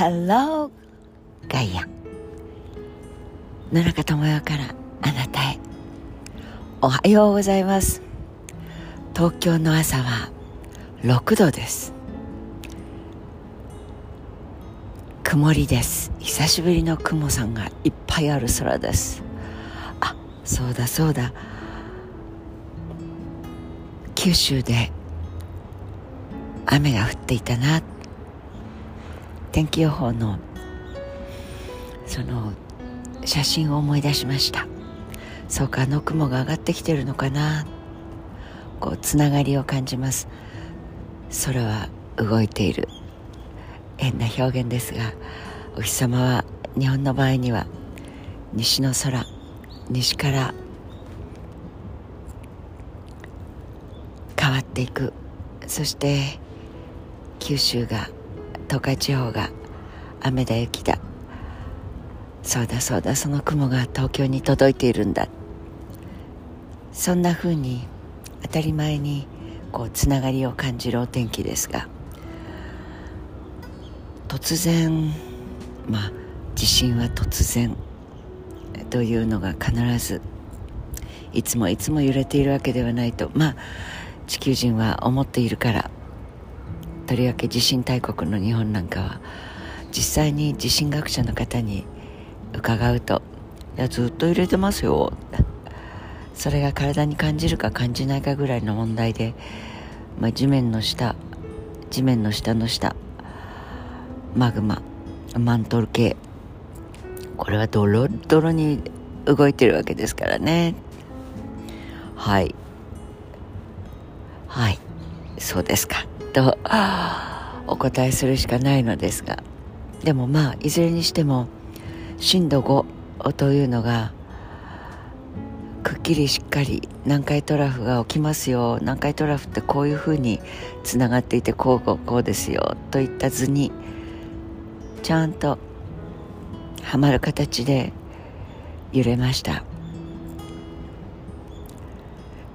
Hello ガイア野中智代からあなたへ。おはようございます。東京の朝は6度です。曇りです。久しぶりの雲さんがいっぱいある空です。あそうだそうだ。九州で雨が降っていたな。天気予報のその写真を思い出しました。そうかあの雲が上がってきてるのかな。こうつながりを感じます。空は動いている。変な表現ですがお日様は日本の場合には西の空西から変わっていく。そして九州が東海地方が雨だ雪だ。そうだそうだその雲が東京に届いているんだ。そんな風に当たり前にこうつながりを感じるお天気ですが。突然まあ地震は突然というのが必ずいつもいつも揺れているわけではないとまあ地球人は思っているからとりわけ地震大国の日本なんかは実際に地震学者の方に伺うと「いやずっと揺れてますよ」それが体に感じるか感じないかぐらいの問題で、まあ、地面の下地面の下の下マグママントル系これはドロドロに動いてるわけですからね。はい。はい。そうですか。と お答えするしかないのですが。でもまあいずれにしても震度5というのがくっきりしっかり南海トラフが起きますよ。南海トラフってこういうふうにつながっていてこうこうこうですよ。といった図にちゃんとはまる形で揺れました。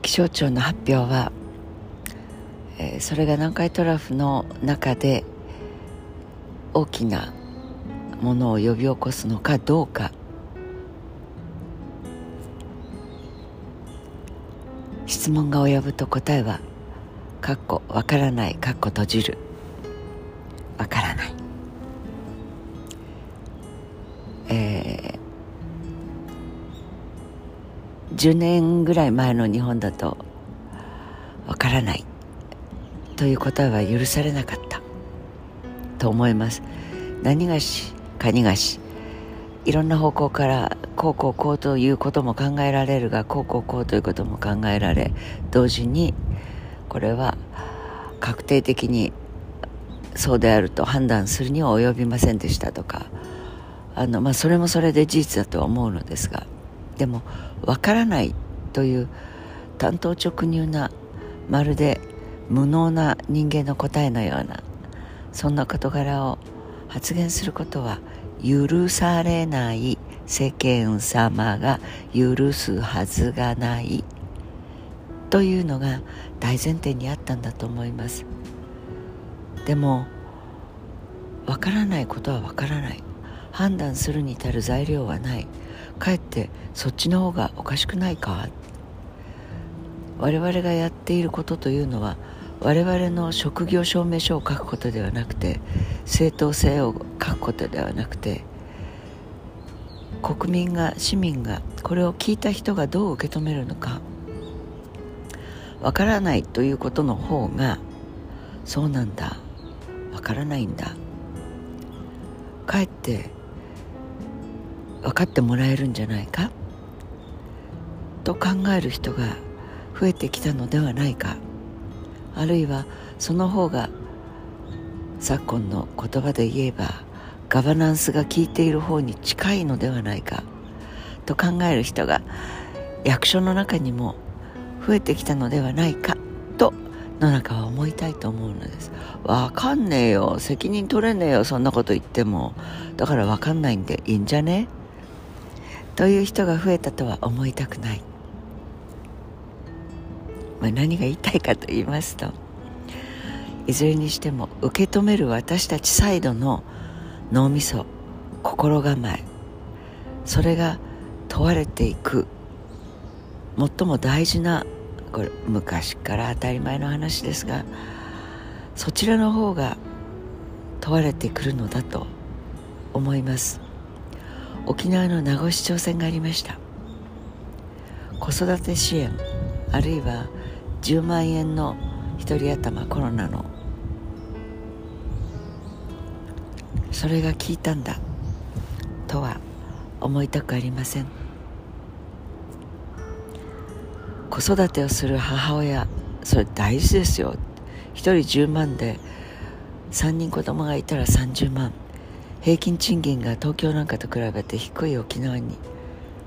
気象庁の発表は、えー、それが南海トラフの中で大きなものを呼び起こすのかどうか。質問が及ぶと答えは「かっこわからない」「かっこ閉じる」「わからない」えー、10年ぐらい前の日本だと「わからない」という答えは許されなかった。と思います。何がしかにがしいろんな方向からこうこうこうということも考えられるがこうこうこうということも考えられ同時にこれは確定的にそうであると判断するには及びませんでしたとかあの、まあ、それもそれで事実だとは思うのですがでも分からないという単刀直入なまるで無能な人間の答えのようなそんな事柄を発言することは許されない世間様が許すはずがないというのが大前提にあったんだと思います。でもわからないことはわからない。判断するに至る材料はない。かえってそっちの方がおかしくないか。我々がやっていることというのは我々の職業証明書を書くことではなくて正当性を書くことではなくて国民が市民がこれを聞いた人がどう受け止めるのかわからないということの方がそうなんだわからないんだかえって分かってもらえるんじゃないかと考える人が増えてきたのではないか。あるいはその方が昨今の言葉で言えばガバナンスが効いている方に近いのではないかと考える人が役所の中にも増えてきたのではないかと野中は思いたいと思うのです。わかんねえよ責任取れねえよそんなこと言っても。だからわかんないんでいいんじゃね？という人が増えたとは思いたくない。まあ、何が言いたいかと言いますといずれにしても受け止める私たちサイドの脳みそ心構えそれが問われていく最も大事なこれ昔から当たり前の話ですがそちらの方が問われてくるのだと思います。沖縄の名護市長選がありました。子育て支援あるいは10万円の1人頭コロナの。それが効いたんだ。とは思いたくありません。子育てをする母親それ大事ですよ。1人10万で3人子供がいたら30万。平均賃金が東京なんかと比べて低い沖縄に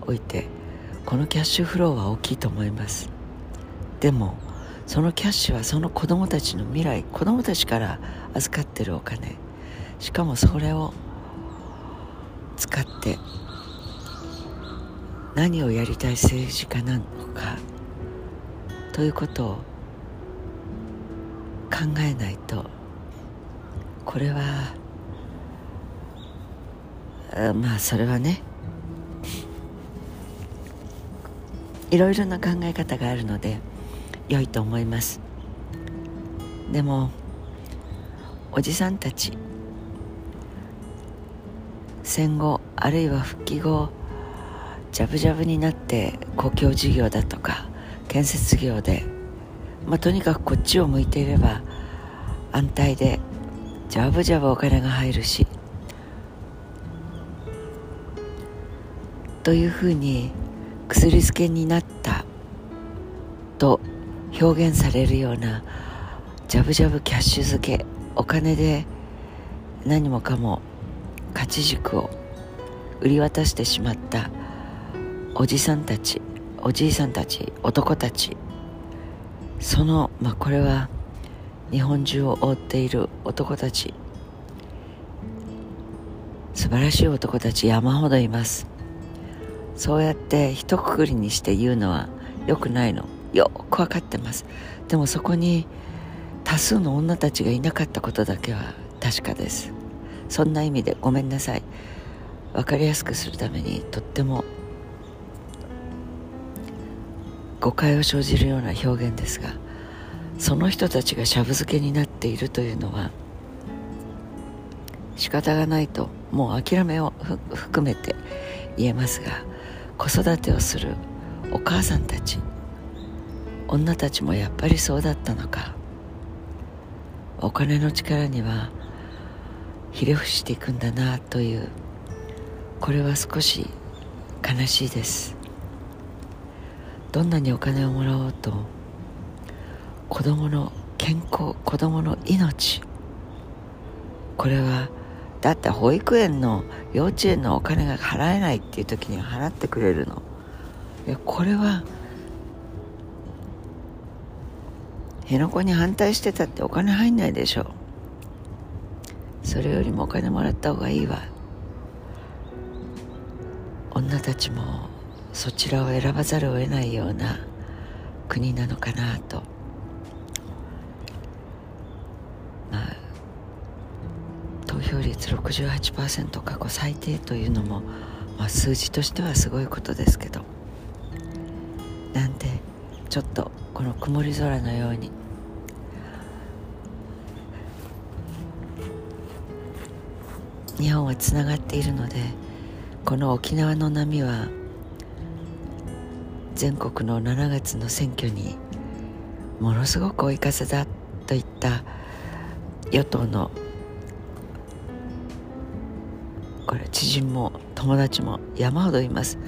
おいてこのキャッシュフローは大きいと思います。でもそのキャッシュはその子供たちの未来子供たちから預かってるお金。しかもそれを使って何をやりたい政治家なのかということを考えないとこれはまあそれはねいろいろな考え方があるので良いと思います。でもおじさんたち戦後あるいは復帰後ジャブジャブになって公共事業だとか建設業で、まあ、とにかくこっちを向いていれば安泰でジャブジャブお金が入るしというふうに薬漬けになったと表現されるようなジャブジャブキャッシュ漬けお金で何もかも勝ち軸を売り渡してしまったおじさんたちおじいさんたち男たち。そのまあこれは日本中を覆っている男たち。素晴らしい男たち山ほどいます。そうやって一括りにして言うのはよくないの。よく分かってます。でもそこに多数の女たちがいなかったことだけは確かです。そんな意味でごめんなさい。分かりやすくするためにとっても誤解を生じるような表現ですがその人たちがしゃぶ漬けになっているというのは仕方がないともう諦めを含めて言えますが子育てをするお母さんたち女たちもやっぱりそうだったのか。お金の力にはひれ伏していくんだなという。これは少し悲しいです。どんなにお金をもらおうと子供の健康子供の命これはだって保育園の幼稚園のお金が払えないっていう時には払ってくれるの。いやこれは辺野古に反対してたってお金入んないでしょ。それよりもお金もらった方がいいわ。女たちもそちらを選ばざるを得ないような国なのかなと。まあ投票率68%過去最低というのも、まあ、数字としてはすごいことですけど。なんでちょっとこの曇り空のように日本はつながっているのでこの沖縄の波は全国の7月の選挙にものすごく追い風だといった与党のこれ知人も友達も山ほどいます。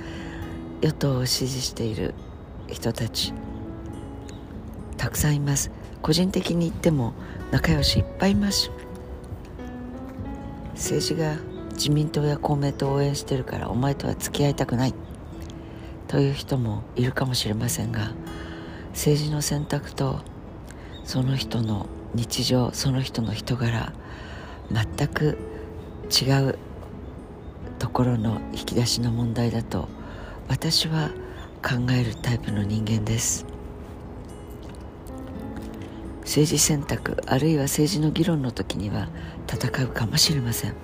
与党を支持している人たちたくさんいます。個人的に言っても仲良しいっぱいいます。政治が自民党や公明党を応援してるからお前とは付き合いたくない。という人もいるかもしれませんが政治の選択とその人の日常その人の人柄全く違うところの引き出しの問題だと私は考えるタイプの人間です。政治選択あるいは政治の議論の時には戦うかもしれません。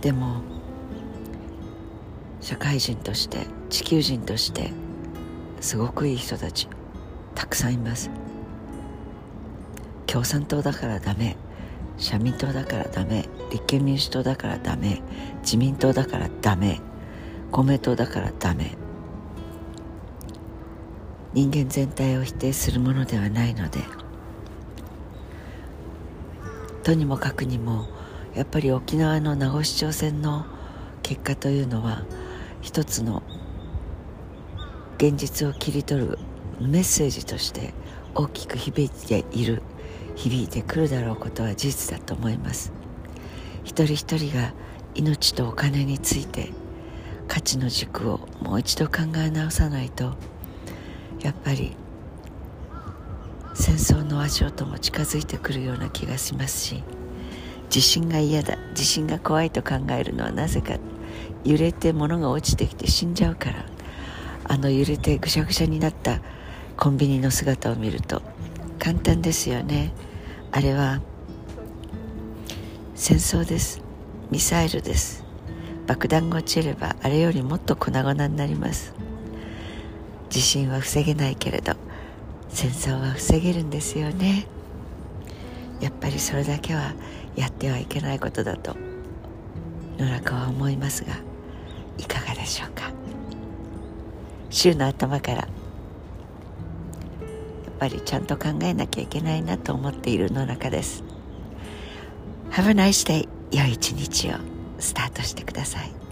でも社会人として地球人としてすごくいい人たちたくさんいます。共産党だからダメ社民党だからダメ立憲民主党だからダメ自民党だからダメ公明党だからダメ。人間全体を否定するものではないのでとにもかくにもやっぱり沖縄の名護市長選の結果というのは一つの現実を切り取るメッセージとして大きく響いている響いてくるだろうことは事実だと思います。一人一人が命とお金について価値の軸をもう一度考え直さないとやっぱり戦争の足音も近づいてくるような気がしますし地震が嫌だ地震が怖いと考えるのはなぜか揺れて物が落ちてきて死んじゃうから。あの揺れてぐしゃぐしゃになったコンビニの姿を見ると簡単ですよね。あれは戦争です。ミサイルです。爆弾が落ちればあれよりもっと粉々になります。地震は防げないけれど戦争は防げるんですよね。やっぱりそれだけはやってはいけないことだと野中は思いますがいかがでしょうか。週の頭からやっぱりちゃんと考えなきゃいけないなと思っている野中です。Have a nice day 良い一日を。スタートしてください。